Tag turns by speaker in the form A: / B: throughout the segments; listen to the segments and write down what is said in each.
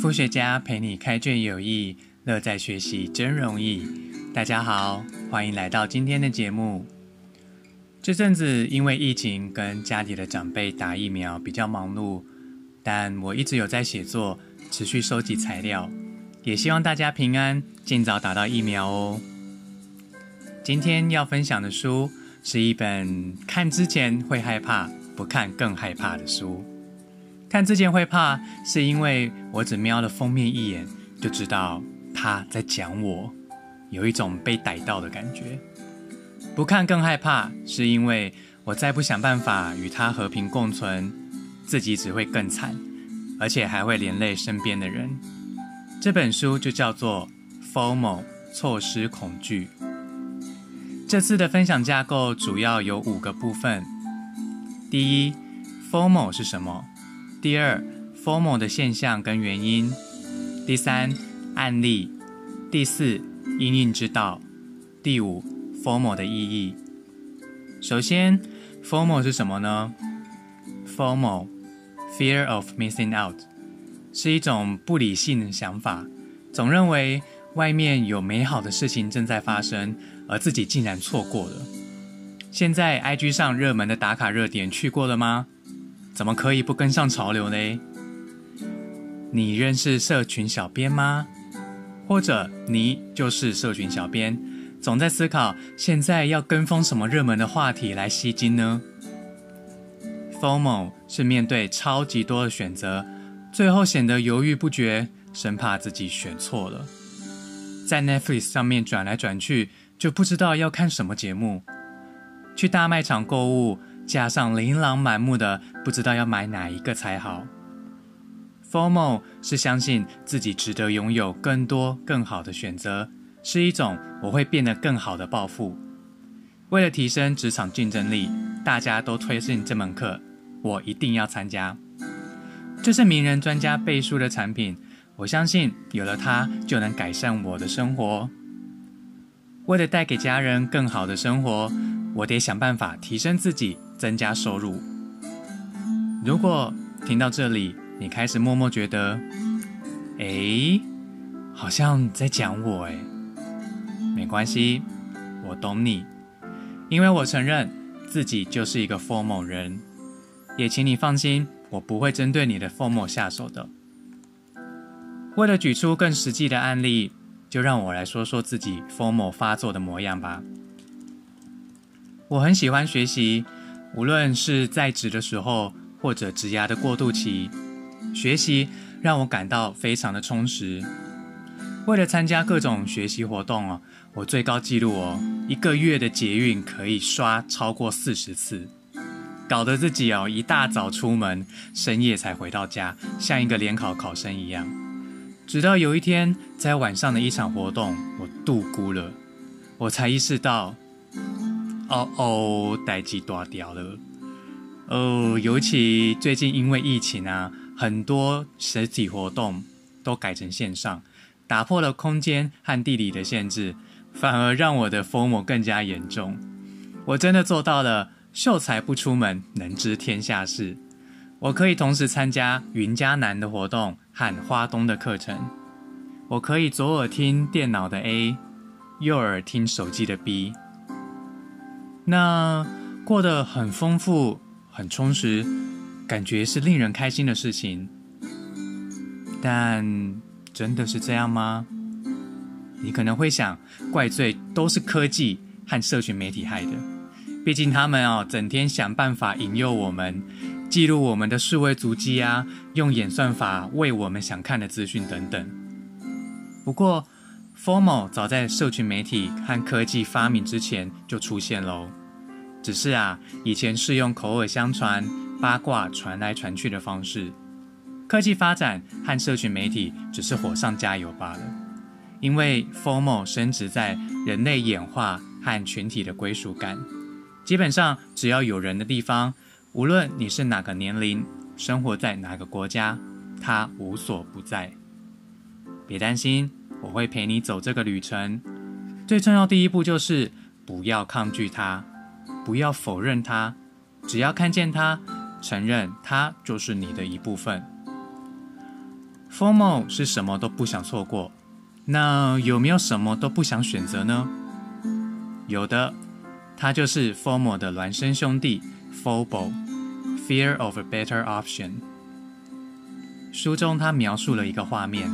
A: 副学家陪你开卷有益，乐在学习真容易。大家好，欢迎来到今天的节目。这阵子因为疫情跟家里的长辈打疫苗比较忙碌，但我一直有在写作，持续收集材料，也希望大家平安，尽早打到疫苗哦。今天要分享的书是一本看之前会害怕，不看更害怕的书。看之前会怕，是因为我只瞄了封面一眼，就知道他在讲我，有一种被逮到的感觉。不看更害怕，是因为我再不想办法与他和平共存，自己只会更惨，而且还会连累身边的人。这本书就叫做《FOMO 错失恐惧》。这次的分享架构主要有五个部分。第一，FOMO 是什么？第二，formal 的现象跟原因；第三，案例；第四，因应之道；第五，formal 的意义。首先，formal 是什么呢？formal，fear of missing out，是一种不理性的想法，总认为外面有美好的事情正在发生，而自己竟然错过了。现在 IG 上热门的打卡热点去过了吗？怎么可以不跟上潮流呢？你认识社群小编吗？或者你就是社群小编，总在思考现在要跟风什么热门的话题来吸金呢？FOMO 是面对超级多的选择，最后显得犹豫不决，生怕自己选错了，在 Netflix 上面转来转去，就不知道要看什么节目。去大卖场购物。加上琳琅满目的，不知道要买哪一个才好。Formal 是相信自己值得拥有更多更好的选择，是一种我会变得更好的抱负。为了提升职场竞争力，大家都推荐这门课，我一定要参加。这是名人专家背书的产品，我相信有了它就能改善我的生活。为了带给家人更好的生活，我得想办法提升自己。增加收入。如果听到这里，你开始默默觉得，哎，好像在讲我哎，没关系，我懂你，因为我承认自己就是一个 formal 人，也请你放心，我不会针对你的 formal 下手的。为了举出更实际的案例，就让我来说说自己 formal 发作的模样吧。我很喜欢学习。无论是在职的时候，或者职涯的过渡期，学习让我感到非常的充实。为了参加各种学习活动哦，我最高纪录哦，一个月的捷运可以刷超过四十次，搞得自己哦一大早出门，深夜才回到家，像一个联考考生一样。直到有一天，在晚上的一场活动，我度孤了，我才意识到。哦哦，待机断掉了。哦，尤其最近因为疫情啊，很多实体活动都改成线上，打破了空间和地理的限制，反而让我的疯魔更加严重。我真的做到了秀才不出门，能知天下事。我可以同时参加云嘉南的活动和花东的课程。我可以左耳听电脑的 A，右耳听手机的 B。那过得很丰富、很充实，感觉是令人开心的事情。但真的是这样吗？你可能会想，怪罪都是科技和社群媒体害的。毕竟他们哦，整天想办法引诱我们，记录我们的数位足迹啊，用演算法喂我们想看的资讯等等。不过，formal 早在社群媒体和科技发明之前就出现喽。只是啊，以前是用口耳相传、八卦传来传去的方式。科技发展和社群媒体只是火上加油罢了。因为 formal 升值在人类演化和群体的归属感，基本上只要有人的地方，无论你是哪个年龄、生活在哪个国家，它无所不在。别担心，我会陪你走这个旅程。最重要第一步就是不要抗拒它。不要否认它，只要看见它，承认它就是你的一部分。，FOMO 是什么都不想错过。那有没有什么都不想选择呢？有的，它就是 FOMO 的孪生兄弟 FOBO，Fear of a Better Option。书中他描述了一个画面：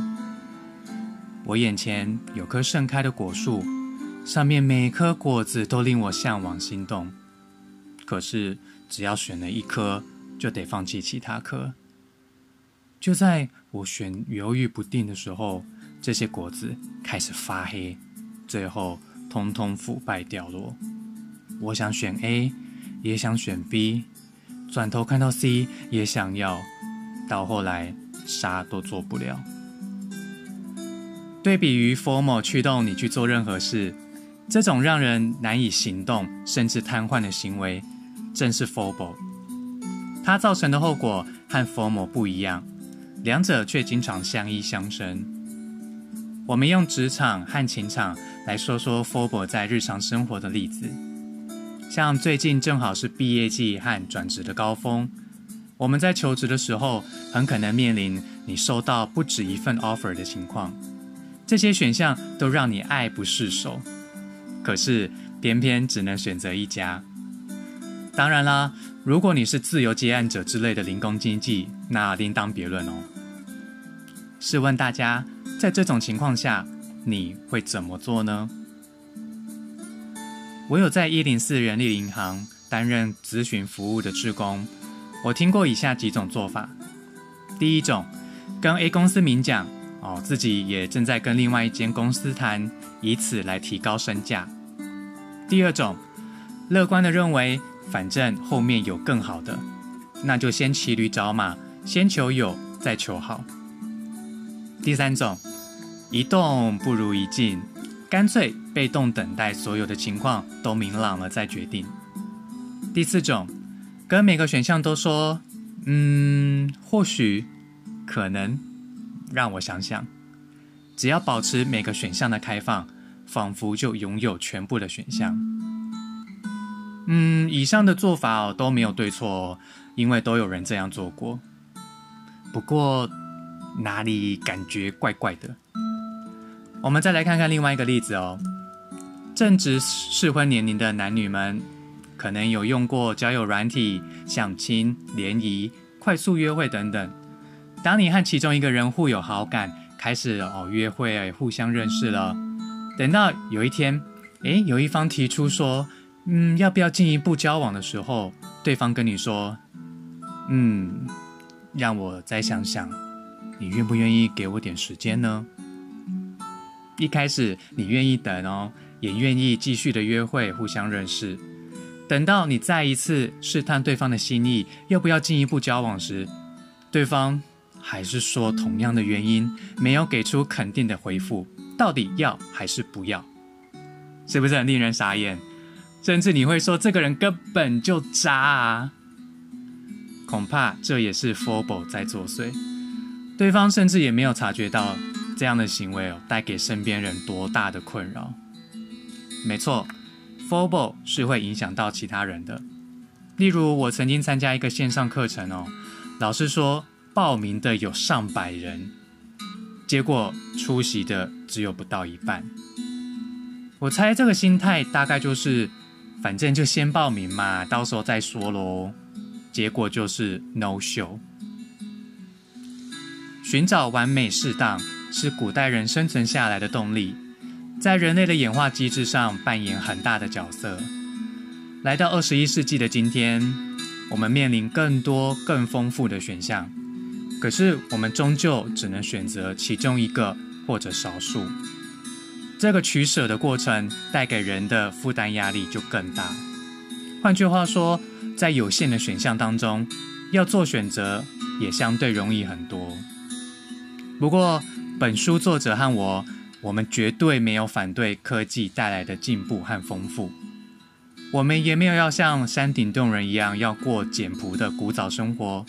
A: 我眼前有棵盛开的果树，上面每颗果子都令我向往心动。可是，只要选了一颗，就得放弃其他颗。就在我选犹豫不定的时候，这些果子开始发黑，最后通通腐败掉落。我想选 A，也想选 B，转头看到 C 也想要，到后来啥都做不了。对比于 formal 驱动你去做任何事，这种让人难以行动甚至瘫痪的行为。正是 FOBO，它造成的后果和 FOMO 不一样，两者却经常相依相生。我们用职场和情场来说说 FOBO 在日常生活的例子。像最近正好是毕业季和转职的高峰，我们在求职的时候，很可能面临你收到不止一份 offer 的情况，这些选项都让你爱不释手，可是偏偏只能选择一家。当然啦，如果你是自由接案者之类的零工经济，那另当别论哦。试问大家，在这种情况下，你会怎么做呢？我有在一零四人力银行担任咨询服务的志工，我听过以下几种做法：第一种，跟 A 公司明讲哦，自己也正在跟另外一间公司谈，以此来提高身价；第二种，乐观的认为。反正后面有更好的，那就先骑驴找马，先求有，再求好。第三种，一动不如一静，干脆被动等待所有的情况都明朗了再决定。第四种，跟每个选项都说，嗯，或许，可能，让我想想，只要保持每个选项的开放，仿佛就拥有全部的选项。嗯，以上的做法哦都没有对错哦，因为都有人这样做过。不过哪里感觉怪怪的？我们再来看看另外一个例子哦。正值适婚年龄的男女们，可能有用过交友软体、相亲、联谊、快速约会等等。当你和其中一个人互有好感，开始哦约会，互相认识了。等到有一天，诶，有一方提出说。嗯，要不要进一步交往的时候，对方跟你说：“嗯，让我再想想，你愿不愿意给我点时间呢？”一开始你愿意等哦，也愿意继续的约会，互相认识。等到你再一次试探对方的心意，要不要进一步交往时，对方还是说同样的原因，没有给出肯定的回复，到底要还是不要？是不是很令人傻眼？甚至你会说这个人根本就渣啊！恐怕这也是 FOBO 在作祟。对方甚至也没有察觉到这样的行为哦，带给身边人多大的困扰。没错，FOBO 是会影响到其他人的。例如，我曾经参加一个线上课程哦，老师说报名的有上百人，结果出席的只有不到一半。我猜这个心态大概就是。反正就先报名嘛，到时候再说喽。结果就是 no show。寻找完美适当是古代人生存下来的动力，在人类的演化机制上扮演很大的角色。来到二十一世纪的今天，我们面临更多、更丰富的选项，可是我们终究只能选择其中一个或者少数。这个取舍的过程带给人的负担压力就更大。换句话说，在有限的选项当中，要做选择也相对容易很多。不过，本书作者和我，我们绝对没有反对科技带来的进步和丰富。我们也没有要像山顶洞人一样要过简朴的古早生活。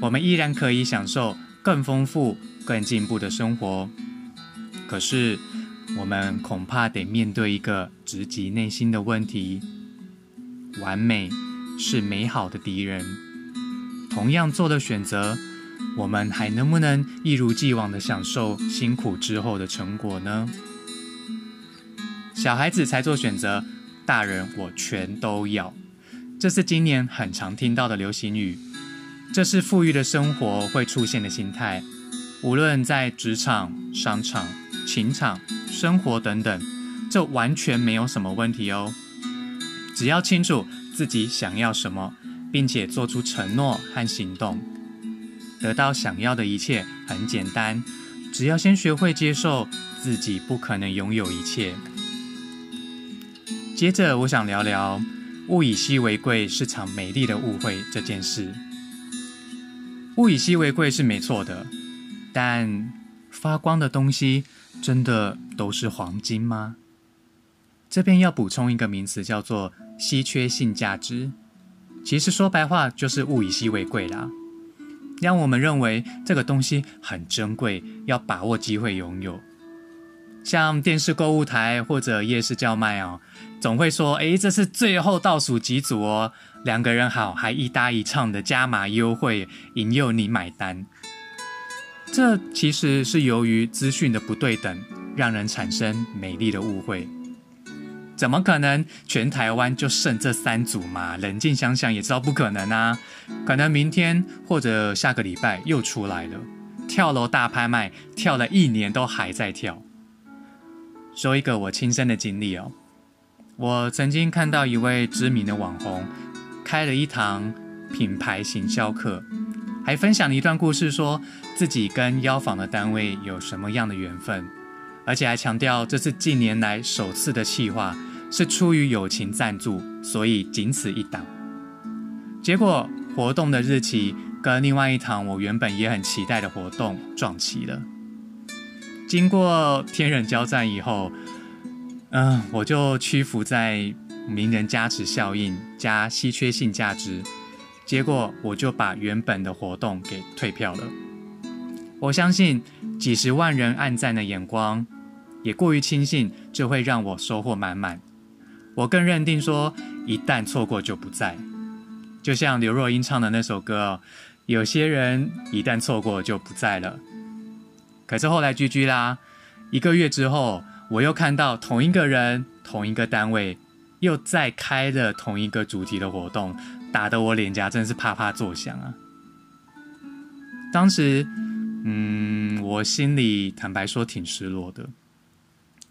A: 我们依然可以享受更丰富、更进步的生活。可是，我们恐怕得面对一个直击内心的问题：完美是美好的敌人。同样做的选择，我们还能不能一如既往的享受辛苦之后的成果呢？小孩子才做选择，大人我全都要。这是今年很常听到的流行语。这是富裕的生活会出现的心态，无论在职场、商场、情场、生活等等，这完全没有什么问题哦。只要清楚自己想要什么，并且做出承诺和行动，得到想要的一切很简单。只要先学会接受自己不可能拥有一切。接着，我想聊聊“物以稀为贵”是场美丽的误会这件事。物以稀为贵是没错的，但发光的东西真的都是黄金吗？这边要补充一个名词，叫做稀缺性价值。其实说白话就是物以稀为贵啦，让我们认为这个东西很珍贵，要把握机会拥有。像电视购物台或者夜市叫卖哦，总会说：“诶，这是最后倒数几组哦。”两个人好，还一搭一唱的加码优惠，引诱你买单。这其实是由于资讯的不对等，让人产生美丽的误会。怎么可能全台湾就剩这三组嘛？冷静想想也知道不可能啊。可能明天或者下个礼拜又出来了，跳楼大拍卖，跳了一年都还在跳。说一个我亲身的经历哦，我曾经看到一位知名的网红。开了一堂品牌行销课，还分享了一段故事，说自己跟邀访的单位有什么样的缘分，而且还强调这是近年来首次的企划，是出于友情赞助，所以仅此一档。结果活动的日期跟另外一堂我原本也很期待的活动撞齐了。经过天人交战以后，嗯，我就屈服在。名人加持效应加稀缺性价值，结果我就把原本的活动给退票了。我相信几十万人暗赞的眼光，也过于轻信，就会让我收获满满。我更认定说，一旦错过就不在。就像刘若英唱的那首歌，有些人一旦错过就不在了。可是后来居居啦，一个月之后，我又看到同一个人，同一个单位。又再开了同一个主题的活动，打得我脸颊真是啪啪作响啊！当时，嗯，我心里坦白说挺失落的。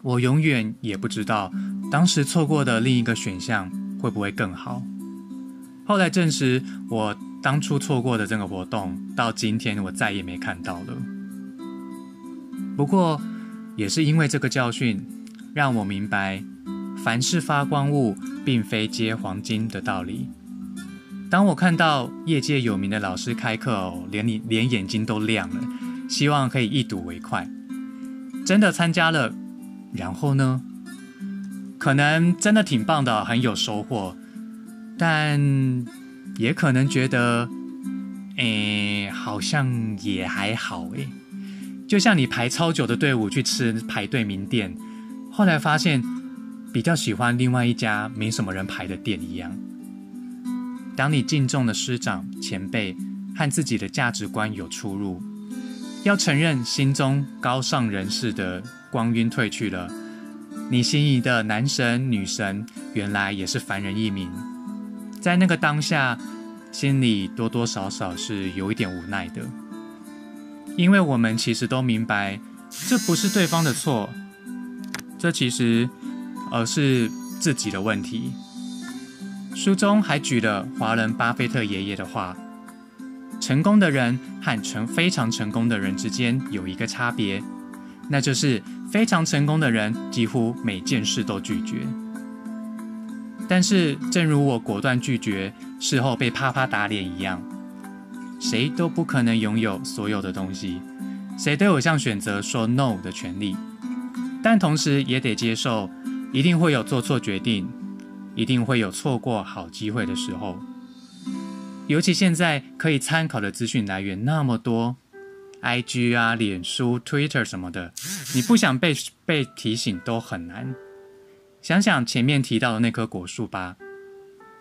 A: 我永远也不知道，当时错过的另一个选项会不会更好。后来证实，我当初错过的这个活动，到今天我再也没看到了。不过，也是因为这个教训，让我明白。凡是发光物，并非皆黄金的道理。当我看到业界有名的老师开课哦，连你连眼睛都亮了，希望可以一睹为快。真的参加了，然后呢？可能真的挺棒的，很有收获，但也可能觉得，诶，好像也还好诶。就像你排超久的队伍去吃排队名店，后来发现。比较喜欢另外一家没什么人排的店一样。当你敬重的师长前辈和自己的价值观有出入，要承认心中高尚人士的光晕褪去了，你心仪的男神女神原来也是凡人一名。在那个当下，心里多多少少是有一点无奈的，因为我们其实都明白，这不是对方的错，这其实。而是自己的问题。书中还举了华人巴菲特爷爷的话：“成功的人和成非常成功的人之间有一个差别，那就是非常成功的人几乎每件事都拒绝。但是，正如我果断拒绝，事后被啪啪打脸一样，谁都不可能拥有所有的东西，谁都有向选择说 no 的权利，但同时也得接受。”一定会有做错决定，一定会有错过好机会的时候。尤其现在可以参考的资讯来源那么多，IG 啊、脸书、Twitter 什么的，你不想被被提醒都很难。想想前面提到的那棵果树吧，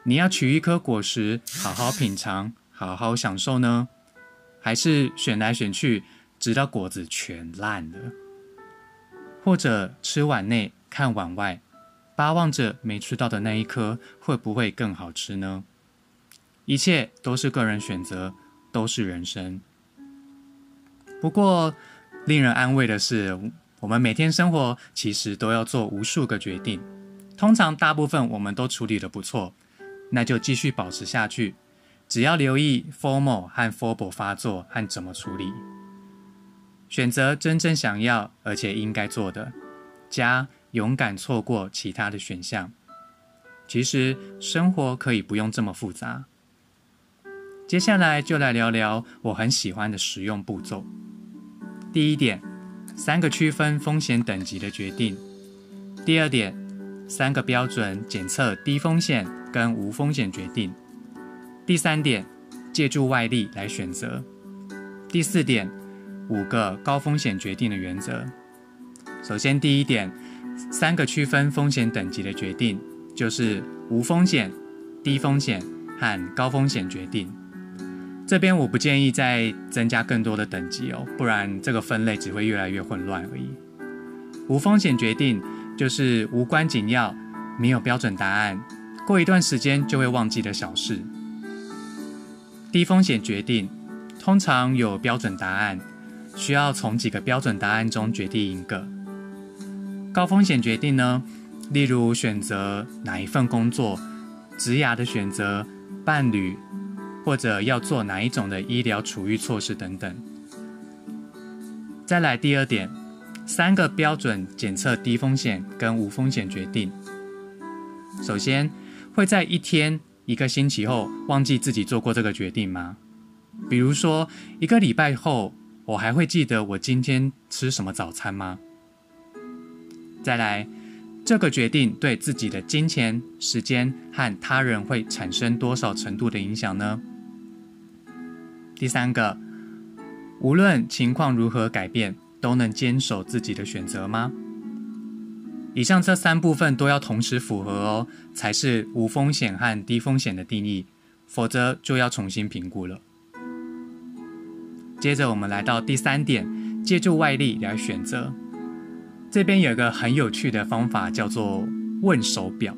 A: 你要取一颗果实，好好品尝，好好享受呢，还是选来选去，直到果子全烂了？或者吃碗内看碗外，巴望着没吃到的那一颗会不会更好吃呢？一切都是个人选择，都是人生。不过，令人安慰的是，我们每天生活其实都要做无数个决定，通常大部分我们都处理的不错，那就继续保持下去。只要留意 formal 和 forbal 发作和怎么处理，选择真正想要而且应该做的，加勇敢错过其他的选项。其实生活可以不用这么复杂。接下来就来聊聊我很喜欢的实用步骤。第一点，三个区分风险等级的决定；第二点，三个标准检测低风险跟无风险决定。第三点，借助外力来选择。第四点，五个高风险决定的原则。首先，第一点，三个区分风险等级的决定，就是无风险、低风险和高风险决定。这边我不建议再增加更多的等级哦，不然这个分类只会越来越混乱而已。无风险决定就是无关紧要、没有标准答案，过一段时间就会忘记的小事。低风险决定通常有标准答案，需要从几个标准答案中决定一个。高风险决定呢，例如选择哪一份工作、职涯的选择、伴侣，或者要做哪一种的医疗处遇措施等等。再来第二点，三个标准检测低风险跟无风险决定。首先会在一天。一个星期后忘记自己做过这个决定吗？比如说一个礼拜后，我还会记得我今天吃什么早餐吗？再来，这个决定对自己的金钱、时间和他人会产生多少程度的影响呢？第三个，无论情况如何改变，都能坚守自己的选择吗？以上这三部分都要同时符合哦，才是无风险和低风险的定义，否则就要重新评估了。接着我们来到第三点，借助外力来选择。这边有一个很有趣的方法，叫做问手表，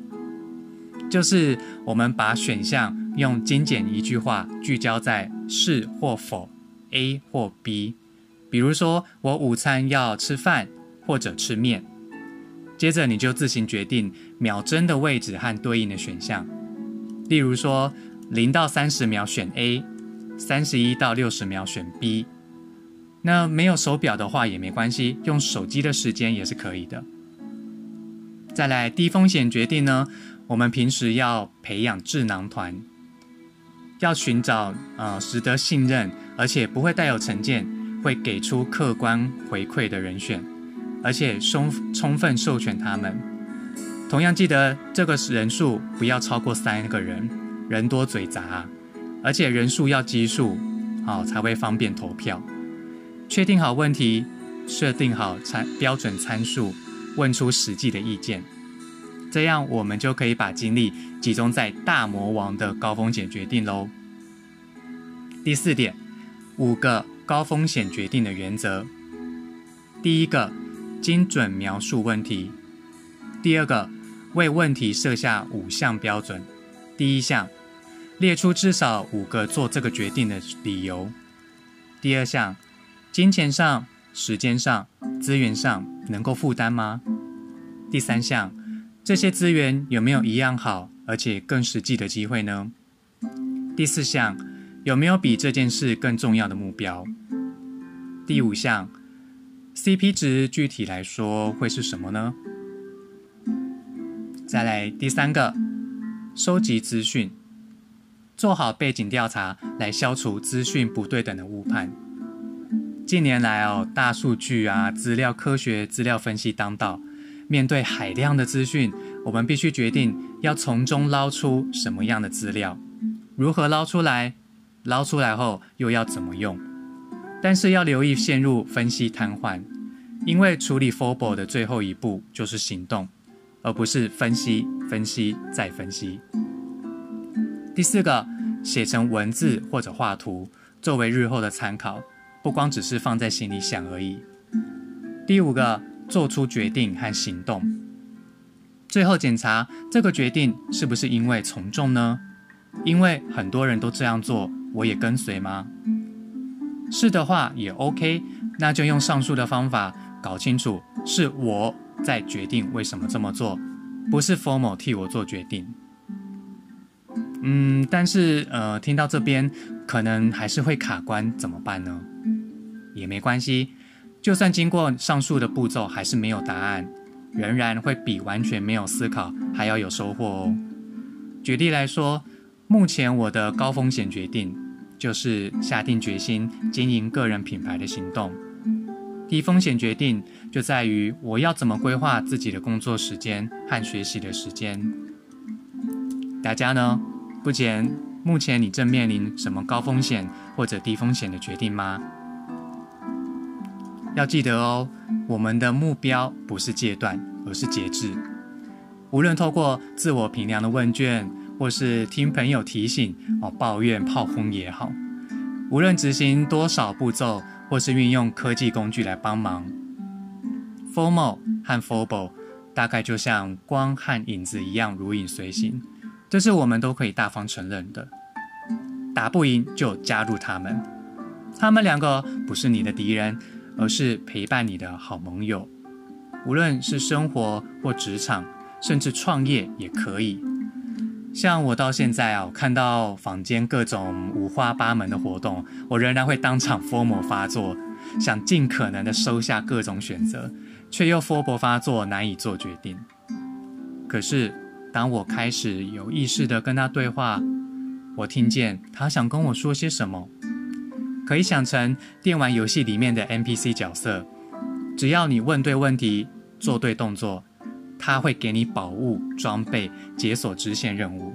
A: 就是我们把选项用精简一句话聚焦在是或否，A 或 B。比如说，我午餐要吃饭或者吃面。接着你就自行决定秒针的位置和对应的选项，例如说零到三十秒选 A，三十一到六十秒选 B。那没有手表的话也没关系，用手机的时间也是可以的。再来低风险决定呢，我们平时要培养智囊团，要寻找呃值得信任而且不会带有成见，会给出客观回馈的人选。而且充充分授权他们，同样记得这个人数不要超过三个人，人多嘴杂，而且人数要奇数，好才会方便投票。确定好问题，设定好参标准参数，问出实际的意见，这样我们就可以把精力集中在大魔王的高风险决定喽。第四点，五个高风险决定的原则，第一个。精准描述问题。第二个，为问题设下五项标准。第一项，列出至少五个做这个决定的理由。第二项，金钱上、时间上、资源上能够负担吗？第三项，这些资源有没有一样好而且更实际的机会呢？第四项，有没有比这件事更重要的目标？第五项。CP 值具体来说会是什么呢？再来第三个，收集资讯，做好背景调查来消除资讯不对等的误判。近年来哦，大数据啊，资料科学、资料分析当道。面对海量的资讯，我们必须决定要从中捞出什么样的资料，如何捞出来，捞出来后又要怎么用。但是要留意陷入分析瘫痪，因为处理 f o r b a l 的最后一步就是行动，而不是分析、分析再分析。第四个，写成文字或者画图，作为日后的参考，不光只是放在心里想而已。第五个，做出决定和行动。最后检查这个决定是不是因为从众呢？因为很多人都这样做，我也跟随吗？是的话也 OK，那就用上述的方法搞清楚是我在决定为什么这么做，不是 Formal 替我做决定。嗯，但是呃，听到这边可能还是会卡关，怎么办呢？也没关系，就算经过上述的步骤还是没有答案，仍然会比完全没有思考还要有收获哦。举例来说，目前我的高风险决定。就是下定决心经营个人品牌的行动。低风险决定就在于我要怎么规划自己的工作时间和学习的时间。大家呢？目前目前你正面临什么高风险或者低风险的决定吗？要记得哦，我们的目标不是戒断，而是节制。无论透过自我评量的问卷。或是听朋友提醒哦，抱怨炮轰也好，无论执行多少步骤，或是运用科技工具来帮忙，formal 和 formal 大概就像光和影子一样如影随形，这是我们都可以大方承认的。打不赢就加入他们，他们两个不是你的敌人，而是陪伴你的好盟友。无论是生活或职场，甚至创业也可以。像我到现在啊，看到坊间各种五花八门的活动，我仍然会当场 FOMO 发作，想尽可能的收下各种选择，却又 FOMO 发作，难以做决定。可是，当我开始有意识的跟他对话，我听见他想跟我说些什么，可以想成电玩游戏里面的 NPC 角色，只要你问对问题，做对动作。他会给你宝物、装备、解锁支线任务，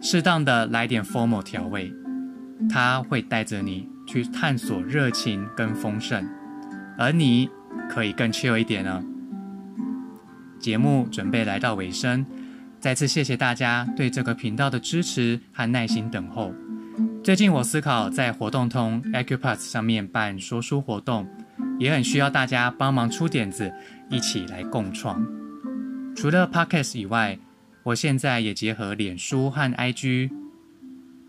A: 适当的来点 formal 调味，他会带着你去探索热情跟丰盛，而你可以更 chill 一点呢。节目准备来到尾声，再次谢谢大家对这个频道的支持和耐心等候。最近我思考在活动通 Acupass 上面办说书活动，也很需要大家帮忙出点子，一起来共创。除了 Podcast 以外，我现在也结合脸书和 IG。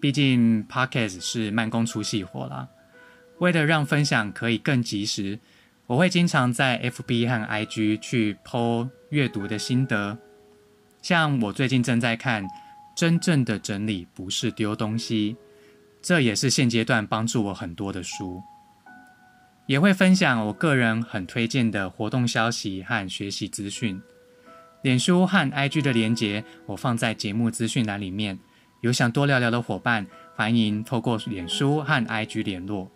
A: 毕竟 Podcast 是慢工出细活啦。为了让分享可以更及时，我会经常在 FB 和 IG 去 po 阅读的心得。像我最近正在看《真正的整理不是丢东西》，这也是现阶段帮助我很多的书。也会分享我个人很推荐的活动消息和学习资讯。脸书和 IG 的连结，我放在节目资讯栏里面。有想多聊聊的伙伴，欢迎透过脸书和 IG 联络。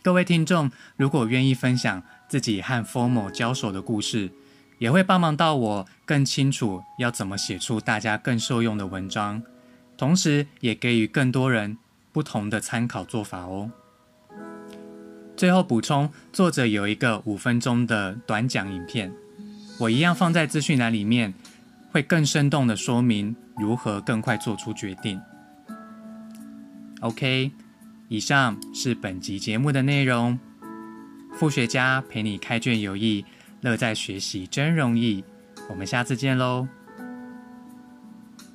A: 各位听众，如果愿意分享自己和 Formal 交手的故事，也会帮忙到我更清楚要怎么写出大家更受用的文章，同时也给予更多人不同的参考做法哦。最后补充，作者有一个五分钟的短讲影片。我一样放在资讯栏里面，会更生动的说明如何更快做出决定。OK，以上是本集节目的内容。副学家陪你开卷有益，乐在学习真容易。我们下次见喽。